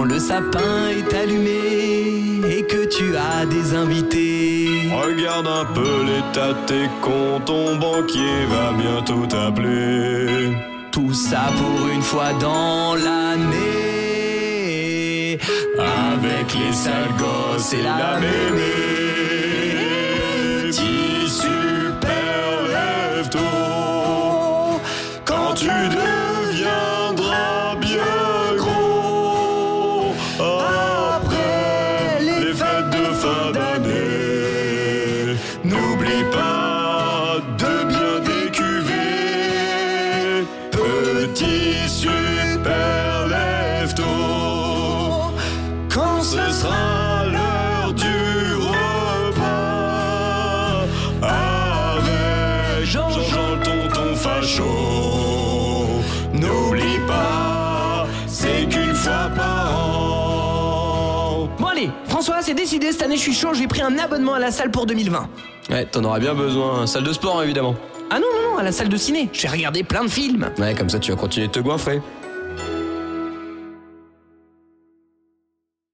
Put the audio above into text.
quand le sapin est allumé et que tu as des invités. Regarde un peu l'état de tes comptes, ton banquier va bientôt t'appeler. Tout ça pour une fois dans l'année. Avec les sales gosses et la mémé. N'oublie pas de bien décuver. Petit super lève-tôt. Quand ce sera l'heure du repas avec Jean-Jean tonton facho. N'oublie pas, c'est qu'une fois par allez, François, c'est décidé, cette année je suis chaud, j'ai pris un abonnement à la salle pour 2020. Ouais, t'en auras bien besoin. Salle de sport, évidemment. Ah non, non, non, à la salle de ciné. Je vais regarder plein de films. Ouais, comme ça, tu vas continuer de te goinfrer.